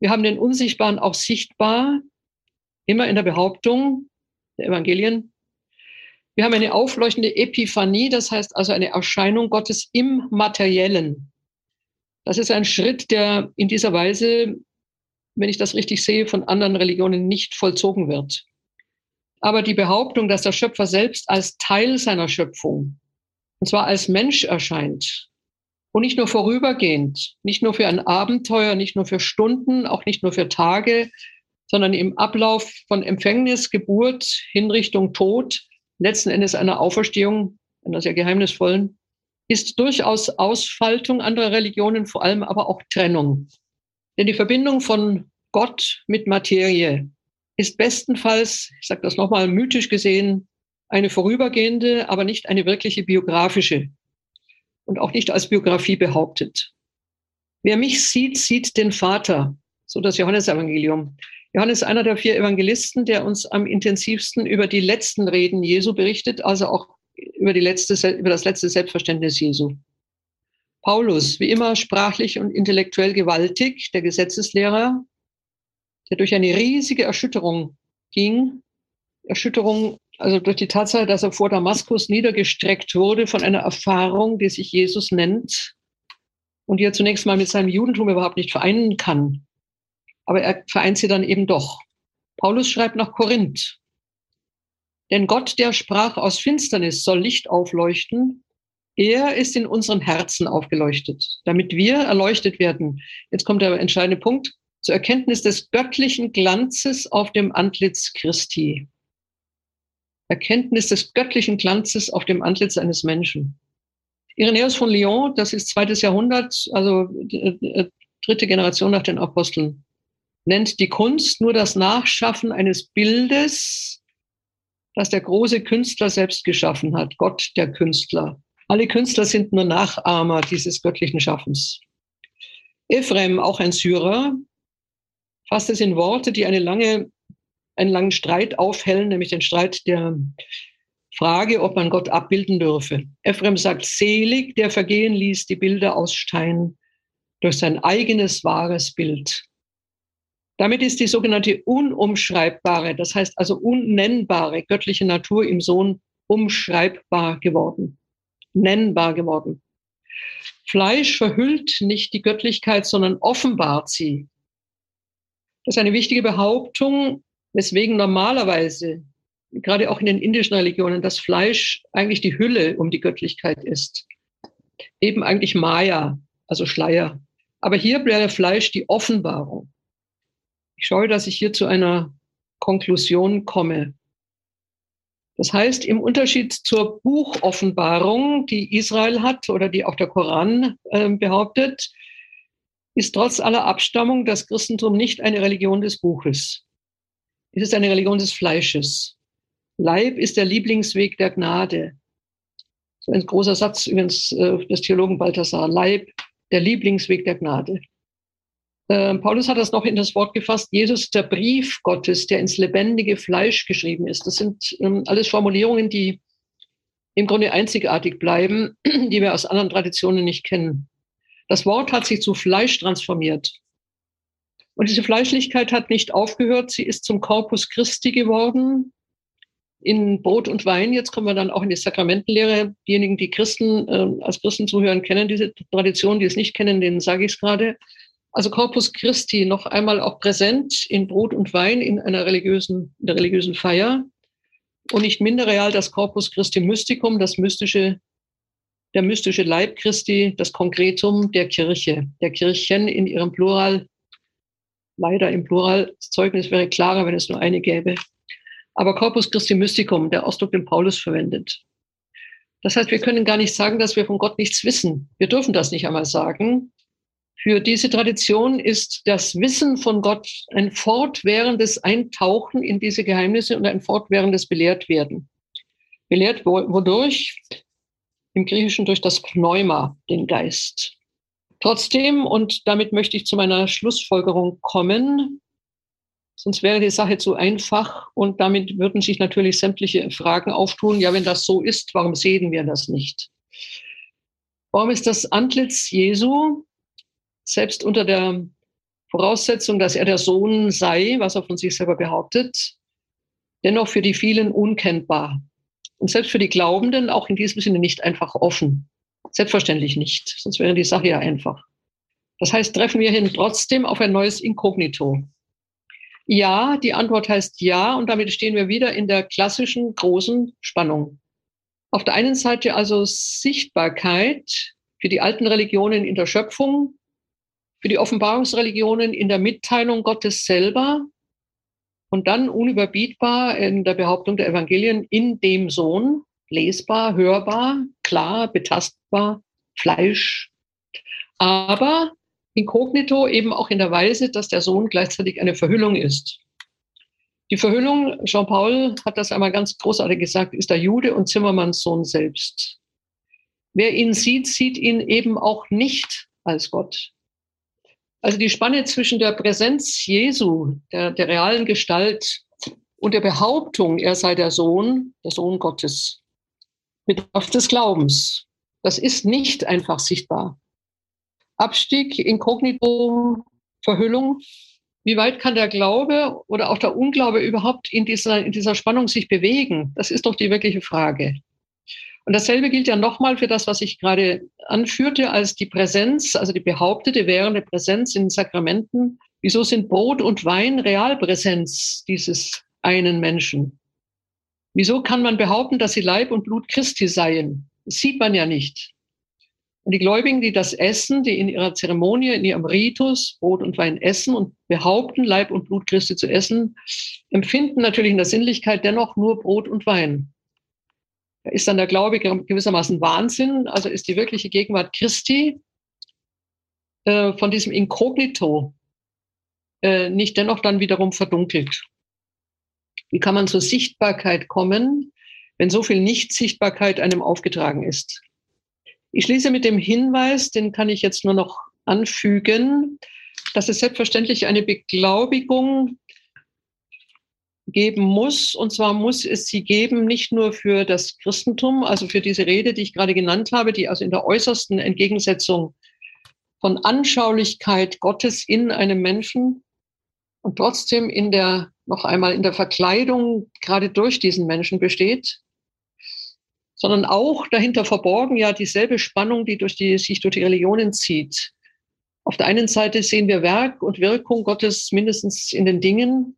wir haben den Unsichtbaren auch sichtbar, immer in der Behauptung der Evangelien. Wir haben eine aufleuchtende Epiphanie, das heißt also eine Erscheinung Gottes im Materiellen. Das ist ein Schritt, der in dieser Weise, wenn ich das richtig sehe, von anderen Religionen nicht vollzogen wird. Aber die Behauptung, dass der Schöpfer selbst als Teil seiner Schöpfung, und zwar als Mensch erscheint, und nicht nur vorübergehend, nicht nur für ein Abenteuer, nicht nur für Stunden, auch nicht nur für Tage, sondern im Ablauf von Empfängnis, Geburt, Hinrichtung, Tod, letzten Endes einer Auferstehung, einer sehr geheimnisvollen, ist durchaus Ausfaltung anderer Religionen, vor allem aber auch Trennung. Denn die Verbindung von Gott mit Materie ist bestenfalls, ich sage das nochmal mythisch gesehen, eine vorübergehende, aber nicht eine wirkliche biografische und auch nicht als Biografie behauptet. Wer mich sieht, sieht den Vater, so das Johannesevangelium. Johannes ist einer der vier Evangelisten, der uns am intensivsten über die letzten Reden Jesu berichtet, also auch über, die letzte, über das letzte Selbstverständnis Jesu. Paulus, wie immer sprachlich und intellektuell gewaltig, der Gesetzeslehrer, der durch eine riesige Erschütterung ging, Erschütterung also durch die Tatsache, dass er vor Damaskus niedergestreckt wurde von einer Erfahrung, die sich Jesus nennt und die er zunächst mal mit seinem Judentum überhaupt nicht vereinen kann. Aber er vereint sie dann eben doch. Paulus schreibt nach Korinth. Denn Gott, der sprach, aus Finsternis soll Licht aufleuchten, Er ist in unseren Herzen aufgeleuchtet, damit wir erleuchtet werden. Jetzt kommt der entscheidende Punkt zur Erkenntnis des göttlichen Glanzes auf dem Antlitz Christi. Erkenntnis des göttlichen Glanzes auf dem Antlitz eines Menschen. Irenäus von Lyon, das ist zweites Jahrhundert, also dritte Generation nach den Aposteln, nennt die Kunst nur das Nachschaffen eines Bildes, das der große Künstler selbst geschaffen hat, Gott der Künstler. Alle Künstler sind nur Nachahmer dieses göttlichen Schaffens. Ephrem, auch ein Syrer, fasst es in Worte, die eine lange, einen langen Streit aufhellen, nämlich den Streit der Frage, ob man Gott abbilden dürfe. Ephrem sagt, selig, der vergehen ließ die Bilder aus Stein durch sein eigenes wahres Bild. Damit ist die sogenannte unumschreibbare, das heißt also unnennbare göttliche Natur im Sohn umschreibbar geworden, nennbar geworden. Fleisch verhüllt nicht die Göttlichkeit, sondern offenbart sie. Das ist eine wichtige Behauptung, weswegen normalerweise, gerade auch in den indischen Religionen, das Fleisch eigentlich die Hülle um die Göttlichkeit ist. Eben eigentlich Maya, also Schleier. Aber hier wäre Fleisch die Offenbarung. Ich schaue, dass ich hier zu einer Konklusion komme. Das heißt, im Unterschied zur Buchoffenbarung, die Israel hat oder die auch der Koran äh, behauptet, ist trotz aller Abstammung das Christentum nicht eine Religion des Buches. Es ist eine Religion des Fleisches. Leib ist der Lieblingsweg der Gnade. So ein großer Satz übrigens äh, des Theologen Balthasar. Leib, der Lieblingsweg der Gnade. Ähm, Paulus hat das noch in das Wort gefasst, Jesus der Brief Gottes, der ins lebendige Fleisch geschrieben ist. Das sind ähm, alles Formulierungen, die im Grunde einzigartig bleiben, die wir aus anderen Traditionen nicht kennen. Das Wort hat sich zu Fleisch transformiert. Und diese Fleischlichkeit hat nicht aufgehört, sie ist zum Corpus Christi geworden, in Brot und Wein. Jetzt kommen wir dann auch in die Sakramentenlehre. Diejenigen, die Christen äh, als Christen zuhören, kennen diese Tradition, die es nicht kennen, denen sage ich es gerade. Also Corpus Christi noch einmal auch präsent in Brot und Wein in einer religiösen, in der religiösen Feier. Und nicht minder real das Corpus Christi Mysticum, das mystische, der mystische Leib Christi, das Konkretum der Kirche, der Kirchen in ihrem Plural. Leider im Plural. Das Zeugnis wäre klarer, wenn es nur eine gäbe. Aber Corpus Christi Mysticum, der Ausdruck, den Paulus verwendet. Das heißt, wir können gar nicht sagen, dass wir von Gott nichts wissen. Wir dürfen das nicht einmal sagen, für diese Tradition ist das Wissen von Gott ein fortwährendes Eintauchen in diese Geheimnisse und ein fortwährendes Belehrtwerden. Belehrt wodurch? Im Griechischen durch das Pneuma, den Geist. Trotzdem, und damit möchte ich zu meiner Schlussfolgerung kommen, sonst wäre die Sache zu einfach und damit würden sich natürlich sämtliche Fragen auftun. Ja, wenn das so ist, warum sehen wir das nicht? Warum ist das Antlitz Jesu selbst unter der Voraussetzung, dass er der Sohn sei, was er von sich selber behauptet, dennoch für die vielen unkennbar. Und selbst für die Glaubenden auch in diesem Sinne nicht einfach offen. Selbstverständlich nicht, sonst wäre die Sache ja einfach. Das heißt, treffen wir hin trotzdem auf ein neues Inkognito. Ja, die Antwort heißt ja, und damit stehen wir wieder in der klassischen großen Spannung. Auf der einen Seite also Sichtbarkeit für die alten Religionen in der Schöpfung, für die Offenbarungsreligionen in der Mitteilung Gottes selber und dann unüberbietbar in der Behauptung der Evangelien in dem Sohn, lesbar, hörbar, klar, betastbar, Fleisch, aber inkognito eben auch in der Weise, dass der Sohn gleichzeitig eine Verhüllung ist. Die Verhüllung, Jean-Paul hat das einmal ganz großartig gesagt, ist der Jude und Zimmermanns Sohn selbst. Wer ihn sieht, sieht ihn eben auch nicht als Gott. Also die Spanne zwischen der Präsenz Jesu, der, der realen Gestalt, und der Behauptung, er sei der Sohn, der Sohn Gottes, bedarf des Glaubens. Das ist nicht einfach sichtbar. Abstieg, Inkognito, Verhüllung. Wie weit kann der Glaube oder auch der Unglaube überhaupt in dieser, in dieser Spannung sich bewegen? Das ist doch die wirkliche Frage. Und dasselbe gilt ja nochmal für das, was ich gerade anführte, als die Präsenz, also die behauptete währende Präsenz in Sakramenten. Wieso sind Brot und Wein Realpräsenz dieses einen Menschen? Wieso kann man behaupten, dass sie Leib und Blut Christi seien? Das sieht man ja nicht. Und die Gläubigen, die das essen, die in ihrer Zeremonie, in ihrem Ritus Brot und Wein essen und behaupten, Leib und Blut Christi zu essen, empfinden natürlich in der Sinnlichkeit dennoch nur Brot und Wein. Da ist dann der Glaube gewissermaßen Wahnsinn, also ist die wirkliche Gegenwart Christi äh, von diesem Inkognito äh, nicht dennoch dann wiederum verdunkelt. Wie kann man zur Sichtbarkeit kommen, wenn so viel Nichtsichtbarkeit einem aufgetragen ist? Ich schließe mit dem Hinweis, den kann ich jetzt nur noch anfügen, dass es selbstverständlich eine Beglaubigung geben muss. Und zwar muss es sie geben, nicht nur für das Christentum, also für diese Rede, die ich gerade genannt habe, die also in der äußersten Entgegensetzung von Anschaulichkeit Gottes in einem Menschen und trotzdem in der, noch einmal in der Verkleidung gerade durch diesen Menschen besteht, sondern auch dahinter verborgen ja dieselbe Spannung, die durch die, sich durch die Religionen zieht. Auf der einen Seite sehen wir Werk und Wirkung Gottes mindestens in den Dingen,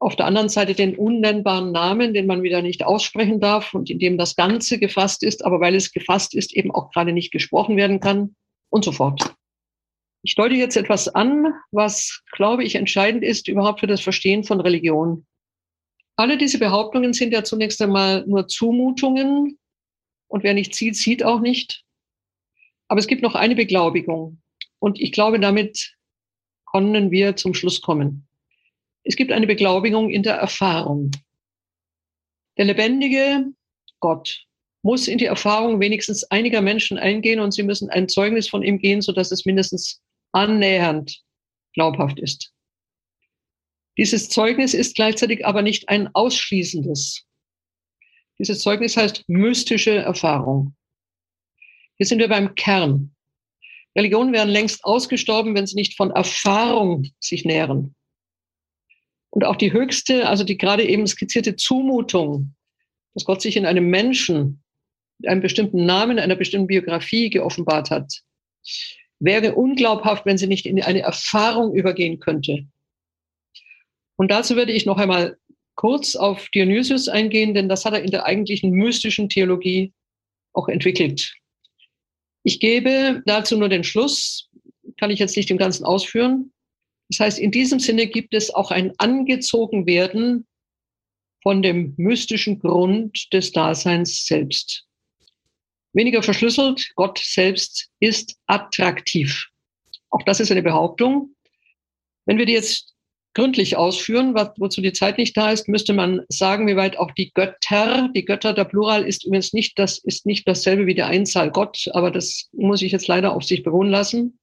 auf der anderen Seite den unnennbaren Namen, den man wieder nicht aussprechen darf und in dem das Ganze gefasst ist, aber weil es gefasst ist, eben auch gerade nicht gesprochen werden kann und so fort. Ich deute jetzt etwas an, was, glaube ich, entscheidend ist überhaupt für das Verstehen von Religion. Alle diese Behauptungen sind ja zunächst einmal nur Zumutungen, und wer nicht sieht, sieht auch nicht. Aber es gibt noch eine Beglaubigung. Und ich glaube, damit können wir zum Schluss kommen. Es gibt eine Beglaubigung in der Erfahrung. Der lebendige Gott muss in die Erfahrung wenigstens einiger Menschen eingehen und sie müssen ein Zeugnis von ihm gehen, sodass es mindestens annähernd glaubhaft ist. Dieses Zeugnis ist gleichzeitig aber nicht ein ausschließendes. Dieses Zeugnis heißt mystische Erfahrung. Hier sind wir beim Kern. Religionen wären längst ausgestorben, wenn sie nicht von Erfahrung sich nähren. Und auch die höchste, also die gerade eben skizzierte Zumutung, dass Gott sich in einem Menschen mit einem bestimmten Namen, einer bestimmten Biografie geoffenbart hat, wäre unglaubhaft, wenn sie nicht in eine Erfahrung übergehen könnte. Und dazu würde ich noch einmal kurz auf Dionysius eingehen, denn das hat er in der eigentlichen mystischen Theologie auch entwickelt. Ich gebe dazu nur den Schluss, kann ich jetzt nicht im Ganzen ausführen. Das heißt, in diesem Sinne gibt es auch ein Angezogenwerden von dem mystischen Grund des Daseins selbst. Weniger verschlüsselt, Gott selbst ist attraktiv. Auch das ist eine Behauptung. Wenn wir die jetzt gründlich ausführen, wozu die Zeit nicht da ist, müsste man sagen, wie weit auch die Götter, die Götter, der Plural ist übrigens nicht, das ist nicht dasselbe wie der Einzahl Gott, aber das muss ich jetzt leider auf sich beruhen lassen.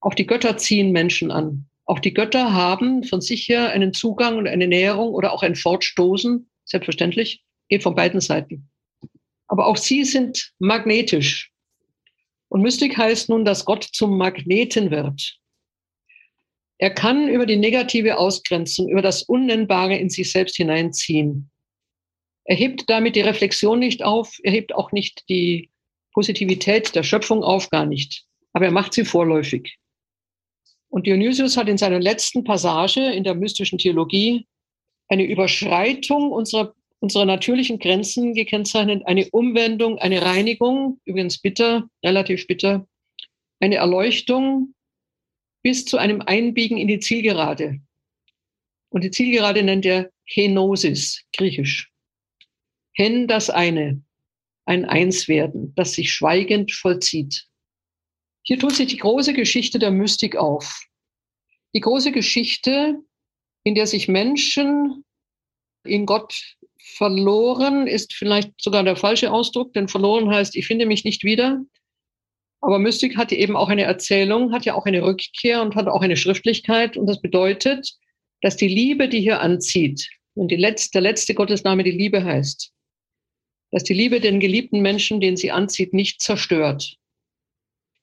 Auch die Götter ziehen Menschen an. Auch die Götter haben von sich her einen Zugang und eine Näherung oder auch ein Fortstoßen, selbstverständlich, geht von beiden Seiten. Aber auch sie sind magnetisch. Und Mystik heißt nun, dass Gott zum Magneten wird. Er kann über die negative Ausgrenzung, über das Unnennbare in sich selbst hineinziehen. Er hebt damit die Reflexion nicht auf, er hebt auch nicht die Positivität der Schöpfung auf, gar nicht. Aber er macht sie vorläufig. Und Dionysius hat in seiner letzten Passage in der mystischen Theologie eine Überschreitung unserer, unserer natürlichen Grenzen gekennzeichnet, eine Umwendung, eine Reinigung, übrigens bitter, relativ bitter, eine Erleuchtung, bis zu einem Einbiegen in die Zielgerade. Und die Zielgerade nennt er Henosis, griechisch. Hen das eine, ein Einswerden, das sich schweigend vollzieht. Hier tut sich die große Geschichte der Mystik auf. Die große Geschichte, in der sich Menschen in Gott verloren, ist vielleicht sogar der falsche Ausdruck, denn verloren heißt, ich finde mich nicht wieder, aber Mystik hat eben auch eine Erzählung, hat ja auch eine Rückkehr und hat auch eine Schriftlichkeit. Und das bedeutet, dass die Liebe, die hier anzieht, und letzte, der letzte Gottesname die Liebe heißt, dass die Liebe den geliebten Menschen, den sie anzieht, nicht zerstört.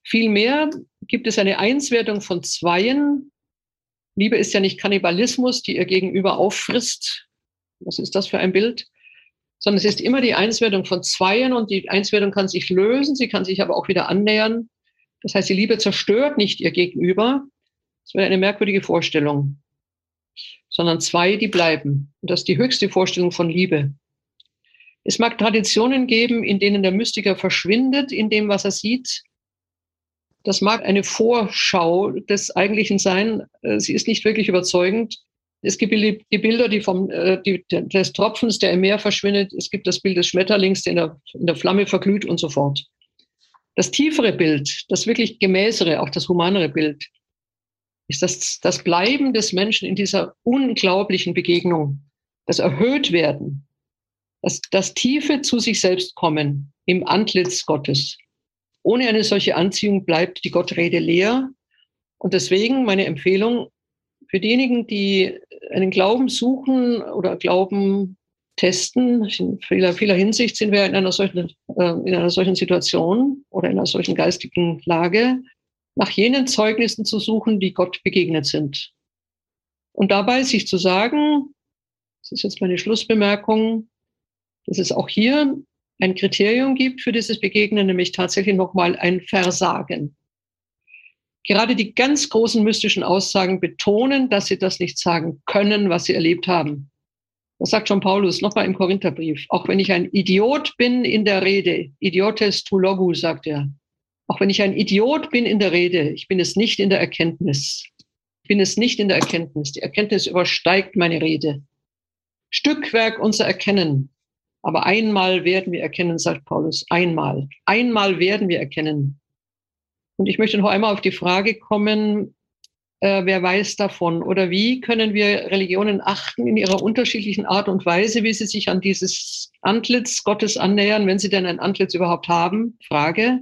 Vielmehr gibt es eine Einswertung von Zweien. Liebe ist ja nicht Kannibalismus, die ihr Gegenüber auffrisst. Was ist das für ein Bild? sondern es ist immer die Einswertung von Zweien und die Einswertung kann sich lösen, sie kann sich aber auch wieder annähern. Das heißt, die Liebe zerstört nicht ihr Gegenüber. Das wäre eine merkwürdige Vorstellung. Sondern zwei, die bleiben. Und das ist die höchste Vorstellung von Liebe. Es mag Traditionen geben, in denen der Mystiker verschwindet in dem, was er sieht. Das mag eine Vorschau des Eigentlichen sein. Äh, sie ist nicht wirklich überzeugend. Es gibt die Bilder die vom, äh, die, des Tropfens, der im Meer verschwindet. Es gibt das Bild des Schmetterlings, der in der, in der Flamme verglüht und so fort. Das tiefere Bild, das wirklich gemäßere, auch das humanere Bild, ist das, das Bleiben des Menschen in dieser unglaublichen Begegnung, das Erhöhtwerden, das, das tiefe zu sich selbst kommen im Antlitz Gottes. Ohne eine solche Anziehung bleibt die Gottrede leer. Und deswegen meine Empfehlung für diejenigen, die einen Glauben suchen oder Glauben testen, in vieler, vieler Hinsicht sind wir in einer solchen, äh, in einer solchen Situation oder in einer solchen geistigen Lage, nach jenen Zeugnissen zu suchen, die Gott begegnet sind. Und dabei sich zu sagen, das ist jetzt meine Schlussbemerkung, dass es auch hier ein Kriterium gibt für dieses Begegnen, nämlich tatsächlich nochmal ein Versagen. Gerade die ganz großen mystischen Aussagen betonen, dass sie das nicht sagen können, was sie erlebt haben. Das sagt schon Paulus nochmal im Korintherbrief. Auch wenn ich ein Idiot bin in der Rede, Idiotes tu logu, sagt er. Auch wenn ich ein Idiot bin in der Rede, ich bin es nicht in der Erkenntnis. Ich bin es nicht in der Erkenntnis. Die Erkenntnis übersteigt meine Rede. Stückwerk unser Erkennen. Aber einmal werden wir erkennen, sagt Paulus. Einmal. Einmal werden wir erkennen. Und ich möchte noch einmal auf die Frage kommen, äh, wer weiß davon? Oder wie können wir Religionen achten in ihrer unterschiedlichen Art und Weise, wie sie sich an dieses Antlitz Gottes annähern, wenn sie denn ein Antlitz überhaupt haben? Frage.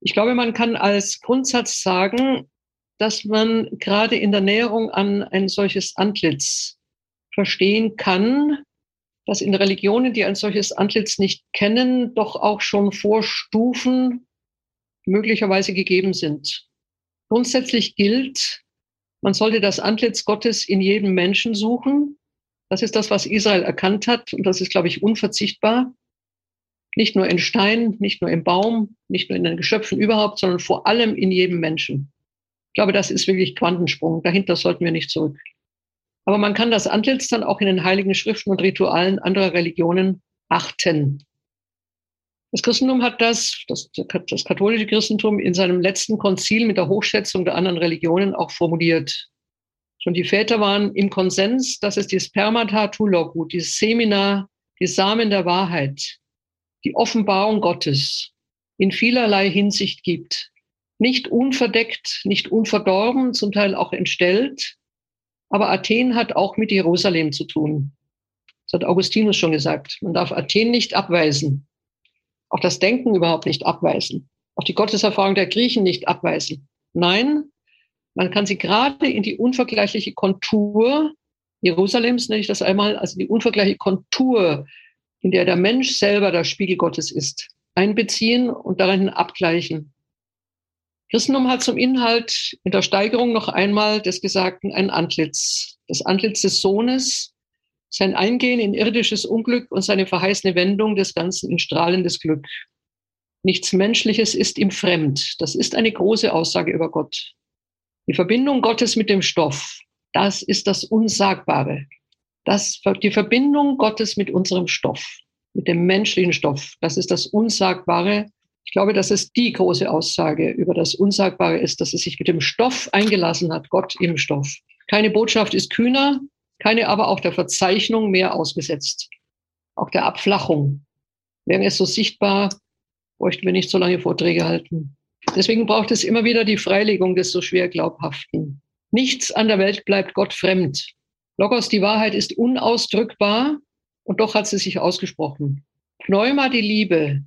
Ich glaube, man kann als Grundsatz sagen, dass man gerade in der Näherung an ein solches Antlitz verstehen kann, dass in Religionen, die ein solches Antlitz nicht kennen, doch auch schon Vorstufen möglicherweise gegeben sind. Grundsätzlich gilt, man sollte das Antlitz Gottes in jedem Menschen suchen. Das ist das, was Israel erkannt hat und das ist, glaube ich, unverzichtbar. Nicht nur in Stein, nicht nur im Baum, nicht nur in den Geschöpfen überhaupt, sondern vor allem in jedem Menschen. Ich glaube, das ist wirklich Quantensprung. Dahinter sollten wir nicht zurück. Aber man kann das Antlitz dann auch in den heiligen Schriften und Ritualen anderer Religionen achten. Das Christentum hat das, das, das katholische Christentum in seinem letzten Konzil mit der Hochschätzung der anderen Religionen auch formuliert. Schon die Väter waren im Konsens, dass es die Spermata Tulogu, die Semina, die Samen der Wahrheit, die Offenbarung Gottes in vielerlei Hinsicht gibt. Nicht unverdeckt, nicht unverdorben, zum Teil auch entstellt. Aber Athen hat auch mit Jerusalem zu tun. Das hat Augustinus schon gesagt. Man darf Athen nicht abweisen. Auch das Denken überhaupt nicht abweisen. Auch die Gotteserfahrung der Griechen nicht abweisen. Nein, man kann sie gerade in die unvergleichliche Kontur Jerusalems, nenne ich das einmal, also die unvergleichliche Kontur in der der Mensch selber der Spiegel Gottes ist, einbeziehen und darin abgleichen. Christentum hat zum Inhalt in der Steigerung noch einmal des Gesagten ein Antlitz. Das Antlitz des Sohnes, sein Eingehen in irdisches Unglück und seine verheißene Wendung des Ganzen in strahlendes Glück. Nichts Menschliches ist ihm fremd. Das ist eine große Aussage über Gott. Die Verbindung Gottes mit dem Stoff, das ist das Unsagbare das, die Verbindung Gottes mit unserem Stoff, mit dem menschlichen Stoff, das ist das Unsagbare. Ich glaube, dass es die große Aussage über das Unsagbare ist, dass es sich mit dem Stoff eingelassen hat, Gott im Stoff. Keine Botschaft ist kühner, keine aber auch der Verzeichnung mehr ausgesetzt. Auch der Abflachung. Wäre es so sichtbar, bräuchten wir nicht so lange Vorträge halten. Deswegen braucht es immer wieder die Freilegung des so schwer Glaubhaften. Nichts an der Welt bleibt Gott fremd. Logos, die Wahrheit ist unausdrückbar und doch hat sie sich ausgesprochen. Pneuma, die Liebe,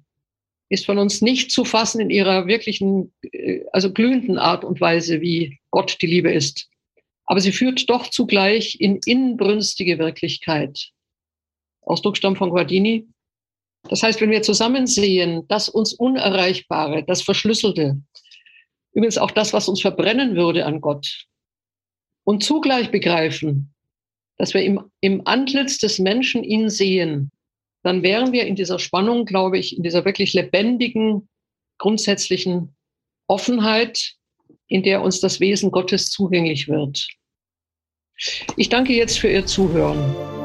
ist von uns nicht zu fassen in ihrer wirklichen, äh, also glühenden Art und Weise, wie Gott die Liebe ist. Aber sie führt doch zugleich in inbrünstige Wirklichkeit. Ausdrucksstamm von Guardini. Das heißt, wenn wir zusammen sehen, das uns Unerreichbare, das Verschlüsselte, übrigens auch das, was uns verbrennen würde an Gott, und zugleich begreifen, dass wir im, im Antlitz des Menschen ihn sehen, dann wären wir in dieser Spannung, glaube ich, in dieser wirklich lebendigen, grundsätzlichen Offenheit, in der uns das Wesen Gottes zugänglich wird. Ich danke jetzt für Ihr Zuhören.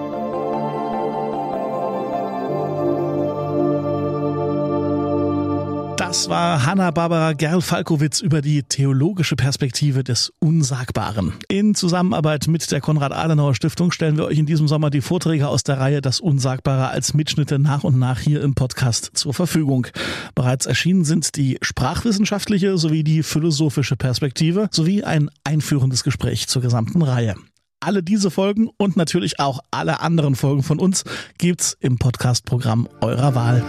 Das war Hanna-Barbara Gerl-Falkowitz über die theologische Perspektive des Unsagbaren. In Zusammenarbeit mit der Konrad-Adenauer-Stiftung stellen wir euch in diesem Sommer die Vorträge aus der Reihe Das Unsagbare als Mitschnitte nach und nach hier im Podcast zur Verfügung. Bereits erschienen sind die sprachwissenschaftliche sowie die philosophische Perspektive sowie ein einführendes Gespräch zur gesamten Reihe. Alle diese Folgen und natürlich auch alle anderen Folgen von uns gibt's im Podcast-Programm eurer Wahl.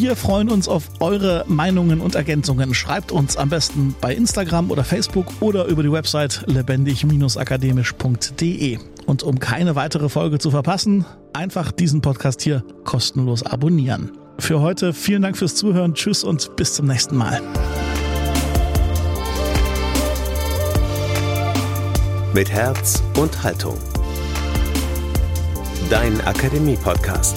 Wir freuen uns auf eure Meinungen und Ergänzungen. Schreibt uns am besten bei Instagram oder Facebook oder über die Website lebendig-akademisch.de. Und um keine weitere Folge zu verpassen, einfach diesen Podcast hier kostenlos abonnieren. Für heute vielen Dank fürs Zuhören. Tschüss und bis zum nächsten Mal. Mit Herz und Haltung. Dein Akademie-Podcast.